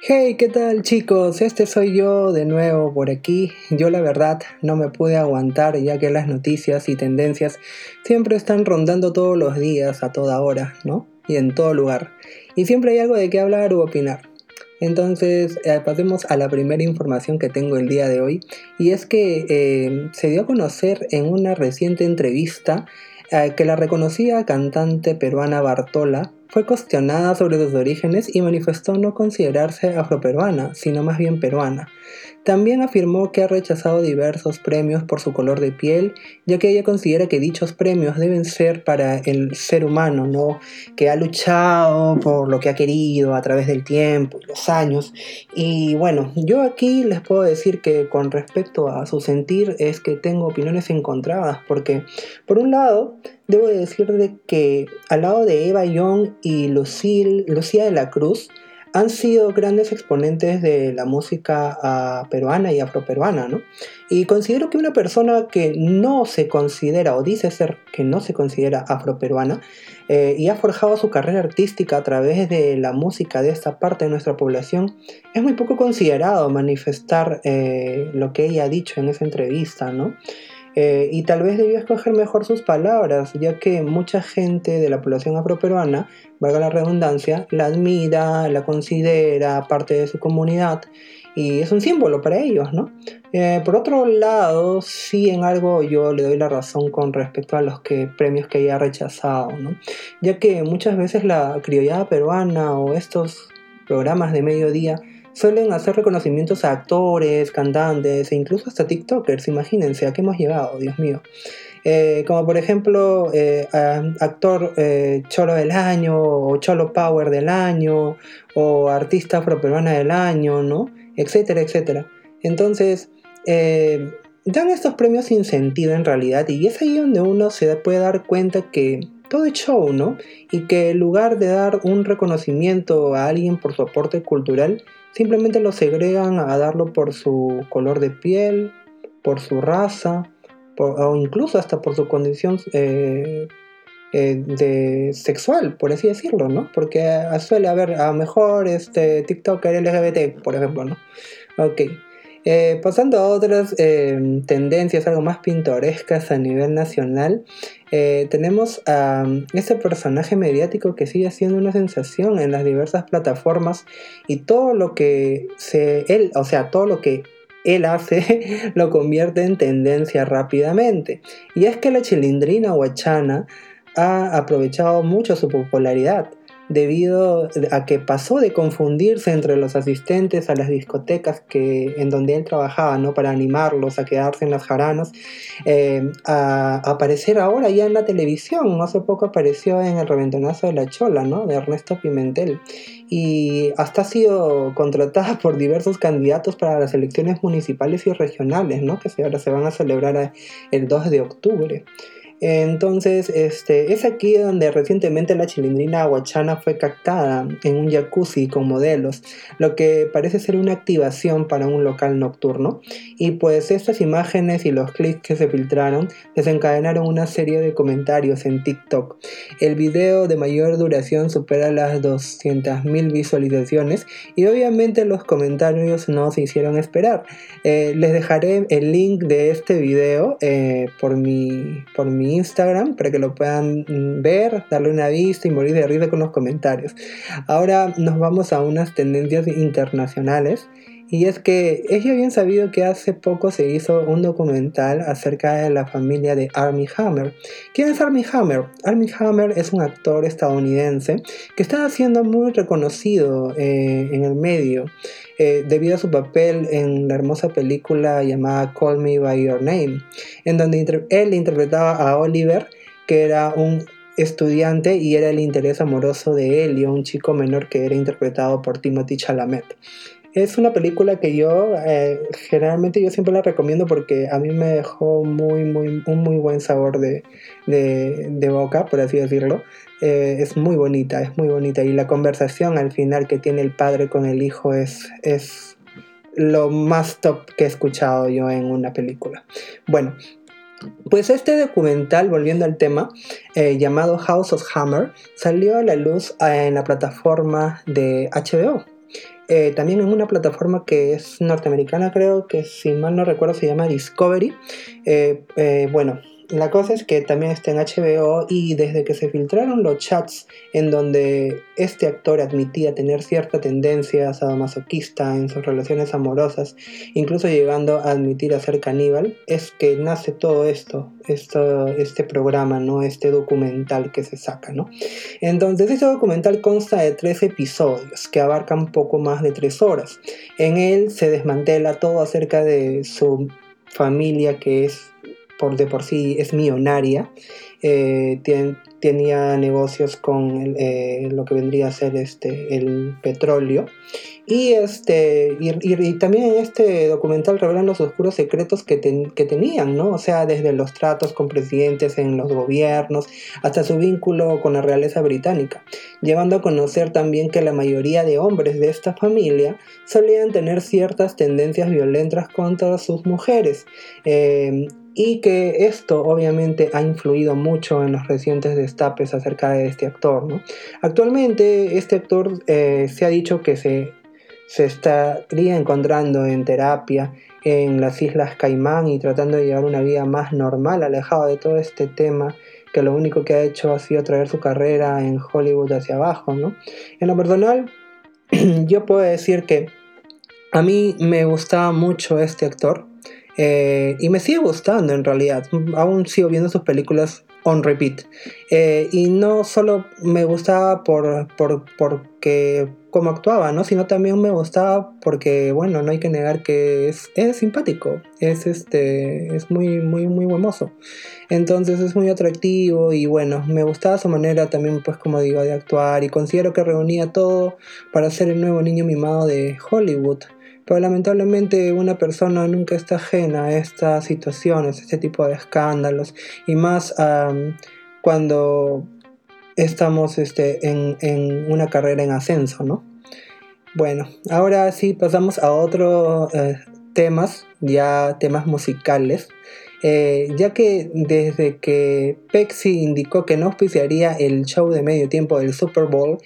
Hey, ¿qué tal chicos? Este soy yo de nuevo por aquí. Yo la verdad no me pude aguantar ya que las noticias y tendencias siempre están rondando todos los días, a toda hora, ¿no? Y en todo lugar. Y siempre hay algo de qué hablar u opinar. Entonces, eh, pasemos a la primera información que tengo el día de hoy. Y es que eh, se dio a conocer en una reciente entrevista eh, que la reconocida cantante peruana Bartola fue cuestionada sobre sus orígenes y manifestó no considerarse afroperuana, sino más bien peruana. También afirmó que ha rechazado diversos premios por su color de piel, ya que ella considera que dichos premios deben ser para el ser humano, ¿no? que ha luchado por lo que ha querido a través del tiempo los años. Y bueno, yo aquí les puedo decir que con respecto a su sentir es que tengo opiniones encontradas, porque por un lado, debo decir de que al lado de Eva Young y Lucille, Lucía de la Cruz, han sido grandes exponentes de la música ah, peruana y afroperuana, ¿no? Y considero que una persona que no se considera o dice ser que no se considera afroperuana eh, y ha forjado su carrera artística a través de la música de esta parte de nuestra población, es muy poco considerado manifestar eh, lo que ella ha dicho en esa entrevista, ¿no? Eh, y tal vez debía escoger mejor sus palabras, ya que mucha gente de la población afroperuana, valga la redundancia, la admira, la considera parte de su comunidad y es un símbolo para ellos, ¿no? Eh, por otro lado, sí en algo yo le doy la razón con respecto a los que, premios que haya rechazado, ¿no? Ya que muchas veces la criollada peruana o estos programas de mediodía suelen hacer reconocimientos a actores, cantantes e incluso hasta TikTokers, imagínense a qué hemos llegado, Dios mío. Eh, como por ejemplo, eh, actor eh, cholo del año, o cholo power del año, o artista afroperuana del año, ¿no? Etcétera, etcétera. Entonces, dan estos premios sin sentido en realidad, y es ahí donde uno se puede dar cuenta que todo es show, ¿no? Y que en lugar de dar un reconocimiento a alguien por su aporte cultural, Simplemente lo segregan a darlo por su color de piel, por su raza, o incluso hasta por su condición eh, eh, de sexual, por así decirlo, ¿no? Porque suele haber a lo mejor este TikToker LGBT, por ejemplo, ¿no? Ok. Eh, pasando a otras em, tendencias algo más pintorescas a nivel nacional, eh, tenemos a ese personaje mediático que sigue siendo una sensación en las diversas plataformas y todo lo que él, o sea, todo lo que él hace lo convierte en tendencia rápidamente. Y es que la chilindrina huachana ha aprovechado mucho su popularidad debido a que pasó de confundirse entre los asistentes a las discotecas que, en donde él trabajaba, ¿no? Para animarlos a quedarse en las jaranas, eh, a, aparecer ahora ya en la televisión. Hace poco apareció en El Reventonazo de la Chola, ¿no? De Ernesto Pimentel. Y hasta ha sido contratada por diversos candidatos para las elecciones municipales y regionales, ¿no? Que ahora se van a celebrar el 2 de octubre. Entonces, este, es aquí donde recientemente la chilindrina aguachana fue captada en un jacuzzi con modelos, lo que parece ser una activación para un local nocturno. Y pues estas imágenes y los clics que se filtraron desencadenaron una serie de comentarios en TikTok. El video de mayor duración supera las 200.000 visualizaciones y obviamente los comentarios no se hicieron esperar. Eh, les dejaré el link de este video eh, por mi, por mi Instagram para que lo puedan ver, darle una vista y morir de risa con los comentarios. Ahora nos vamos a unas tendencias internacionales. Y es que es ya bien sabido que hace poco se hizo un documental acerca de la familia de Armie Hammer. ¿Quién es Armie Hammer? Armie Hammer es un actor estadounidense que está siendo muy reconocido eh, en el medio eh, debido a su papel en la hermosa película llamada Call Me By Your Name, en donde él interpretaba a Oliver, que era un estudiante y era el interés amoroso de y un chico menor que era interpretado por Timothy Chalamet. Es una película que yo eh, generalmente yo siempre la recomiendo porque a mí me dejó muy, muy, un muy buen sabor de, de, boca, por así decirlo. Eh, es muy bonita, es muy bonita. Y la conversación al final que tiene el padre con el hijo es, es lo más top que he escuchado yo en una película. Bueno, pues este documental, volviendo al tema, eh, llamado House of Hammer, salió a la luz en la plataforma de HBO. Eh, también en una plataforma que es norteamericana, creo que si mal no recuerdo se llama Discovery. Eh, eh, bueno, la cosa es que también está en HBO y desde que se filtraron los chats en donde este actor admitía tener cierta tendencia sadomasoquista en sus relaciones amorosas, incluso llegando a admitir a ser caníbal, es que nace todo esto, esto este programa, ¿no? Este documental que se saca, ¿no? Entonces, este documental consta de tres episodios que abarcan poco más de tres horas. En él se desmantela todo acerca de su familia que es por de por sí es millonaria, eh, tenía negocios con eh, lo que vendría a ser este, el petróleo. Y, este, y, también en este documental revelan los oscuros secretos que, que, tenían, ¿no? O sea, desde los tratos con presidentes en los gobiernos hasta su vínculo con la realeza británica, llevando a conocer también que la mayoría de hombres de esta familia solían tener ciertas tendencias violentas contra sus mujeres. Eh, y que esto obviamente ha influido mucho en los recientes destapes acerca de este actor. ¿no? Actualmente este actor eh, se ha dicho que se, se estaría encontrando en terapia en las Islas Caimán y tratando de llevar una vida más normal, alejado de todo este tema que lo único que ha hecho ha sido traer su carrera en Hollywood hacia abajo. ¿no? En lo personal, yo puedo decir que a mí me gustaba mucho este actor. Eh, y me sigue gustando en realidad. Aún sigo viendo sus películas on repeat. Eh, y no solo me gustaba por, por, porque como actuaba, ¿no? Sino también me gustaba porque, bueno, no hay que negar que es, es simpático. Es este. es muy, muy, muy buen Entonces es muy atractivo. Y bueno, me gustaba su manera también, pues como digo, de actuar. Y considero que reunía todo para ser el nuevo niño mimado de Hollywood. Pero lamentablemente una persona nunca está ajena a estas situaciones, este tipo de escándalos, y más cuando estamos este, en, una carrera en ascenso, ¿no? Bueno, ahora sí pasamos a otros eh, temas, ya temas musicales. Eh, ya que desde que Pepsi indicó que no auspiciaría el show de medio tiempo del Super Bowl,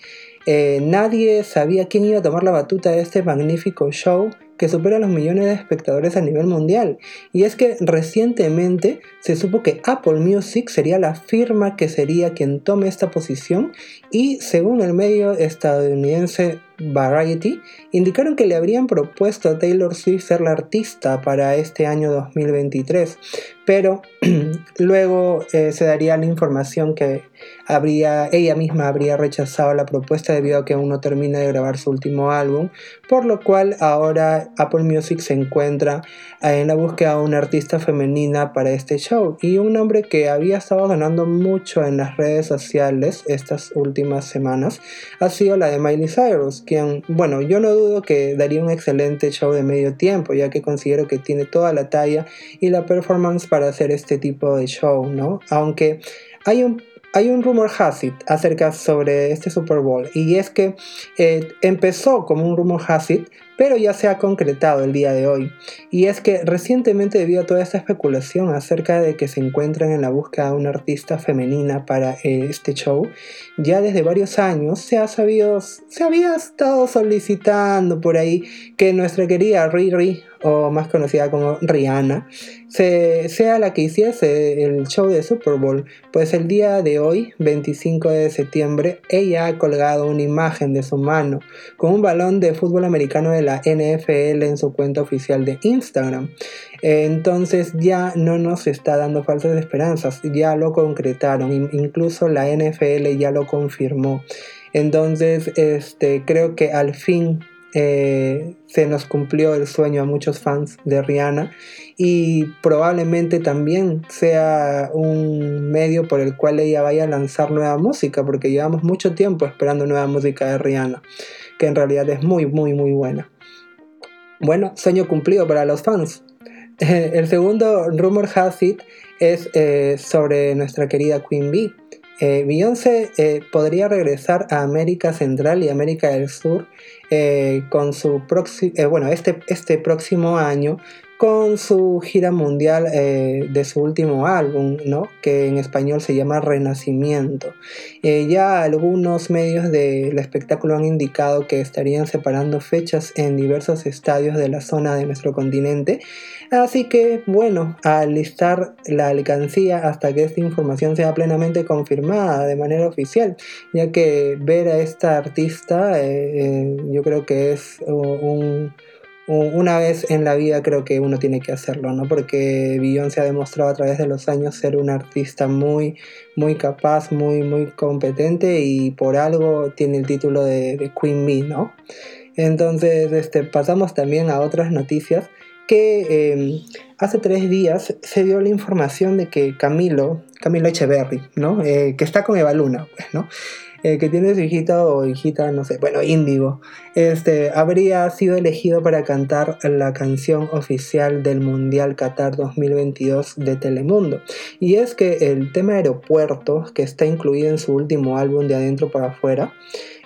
eh, nadie sabía quién iba a tomar la batuta de este magnífico show que supera los millones de espectadores a nivel mundial. Y es que recientemente se supo que Apple Music sería la firma que sería quien tome esta posición y según el medio estadounidense Variety, indicaron que le habrían propuesto a Taylor Swift ser la artista para este año 2023, pero luego eh, se daría la información que habría, ella misma habría rechazado la propuesta debido a que aún no termina de grabar su último álbum, por lo cual ahora Apple Music se encuentra en la búsqueda de una artista femenina para este show y un nombre que había estado ganando mucho en las redes sociales estas últimas semanas ha sido la de Miley Cyrus, bueno, yo no dudo que daría un excelente show de medio tiempo, ya que considero que tiene toda la talla y la performance para hacer este tipo de show, ¿no? Aunque hay un hay un rumor Hasid acerca sobre este Super Bowl y es que eh, empezó como un rumor Hasid pero ya se ha concretado el día de hoy. Y es que recientemente debido a toda esta especulación acerca de que se encuentran en la búsqueda de una artista femenina para eh, este show, ya desde varios años se ha sabido, se había estado solicitando por ahí que nuestra querida Riri, o más conocida como Rihanna, sea la que hiciese el show de Super Bowl, pues el día de hoy, 25 de septiembre, ella ha colgado una imagen de su mano con un balón de fútbol americano de la NFL en su cuenta oficial de Instagram. Entonces ya no nos está dando falsas esperanzas, ya lo concretaron, incluso la NFL ya lo confirmó. Entonces, este, creo que al fin eh, se nos cumplió el sueño a muchos fans de Rihanna y probablemente también sea un medio por el cual ella vaya a lanzar nueva música porque llevamos mucho tiempo esperando nueva música de Rihanna que en realidad es muy muy muy buena. Bueno sueño cumplido para los fans. El segundo rumor has it es eh, sobre nuestra querida Queen Bee. Eh, Beyoncé eh, podría regresar a América Central y América del Sur eh, con su bueno, este, este próximo año con su gira mundial eh, de su último álbum, ¿no? que en español se llama Renacimiento. Eh, ya algunos medios del espectáculo han indicado que estarían separando fechas en diversos estadios de la zona de nuestro continente, así que bueno, al listar la alcancía hasta que esta información sea plenamente confirmada de manera oficial, ya que ver a esta artista eh, yo creo que es un una vez en la vida creo que uno tiene que hacerlo, ¿no? Porque Beyoncé ha demostrado a través de los años ser una artista muy, muy capaz, muy, muy competente y por algo tiene el título de, Queen Bee, ¿no? Entonces, este, pasamos también a otras noticias que em, hace tres días se dio la información de que Camilo, Camilo Echeverry, ¿no? Eh, que está con Eva Luna, pues, ¿no? Eh, que tiene su hijita o hijita, no sé, bueno, Índigo, este, habría sido elegido para cantar la canción oficial del Mundial Qatar 2022 de Telemundo. Y es que el tema aeropuerto, que está incluido en su último álbum de Adentro para Afuera,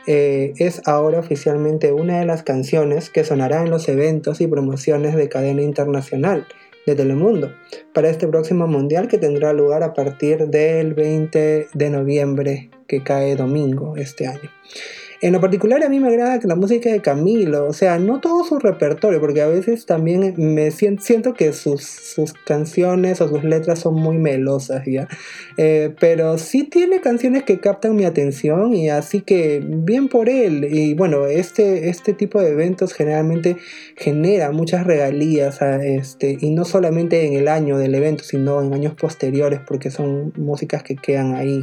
eh, es ahora oficialmente una de las canciones que sonará en los eventos y promociones de cadena internacional de Telemundo para este próximo mundial que tendrá lugar a partir del 20 de noviembre que cae domingo este año. En lo particular a mí me agrada que la música de Camilo, o sea, no todo su repertorio, porque a veces también me siento, que sus, sus, canciones o sus letras son muy melosas, ¿ya? Eh, pero sí tiene canciones que captan mi atención y así que bien por él. Y bueno, este, este tipo de eventos generalmente genera muchas regalías este, y no solamente en el año del evento, sino en años posteriores, porque son músicas que quedan ahí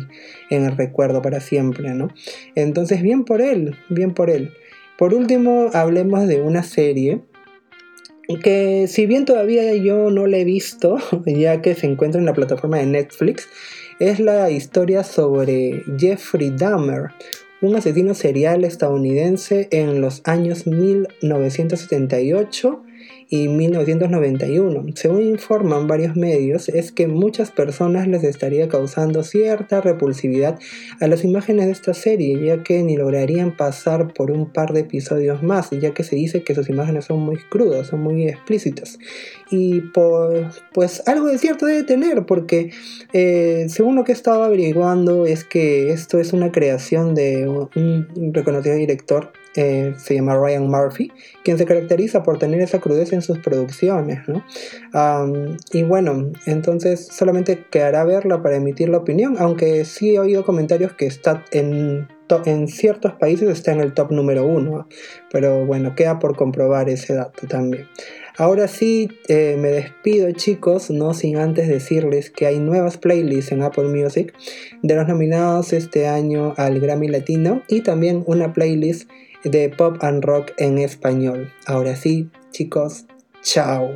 en el recuerdo para siempre, ¿no? Entonces, bien por él, bien por él. Por último, hablemos de una serie que si bien todavía yo no la he visto, ya que se encuentra en la plataforma de Netflix, es la historia sobre Jeffrey Dahmer, un asesino serial estadounidense en los años 1978 y 1991. Según informan varios medios, es que muchas personas les estaría causando cierta repulsividad a las imágenes de esta serie, ya que ni lograrían pasar por un par de episodios más, ya que se dice que sus imágenes son muy crudas, son muy explícitas. Y pues algo de cierto debe tener, porque eh, según lo que he estado averiguando es que esto es una creación de un reconocido director eh, se llama Ryan Murphy, quien se caracteriza por tener esa crudeza en sus producciones. y bueno, entonces solamente quedará verla para emitir la opinión, aunque sí he oído comentarios que está en, en ciertos países está en el top número uno, pero bueno, queda por comprobar ese dato también. Ahora sí, eh, me despido chicos, no sin antes decirles que hay nuevas playlists en Apple Music de los nominados este año al Grammy Latino y también una playlist de pop and rock en español. Ahora sí, chicos, chao.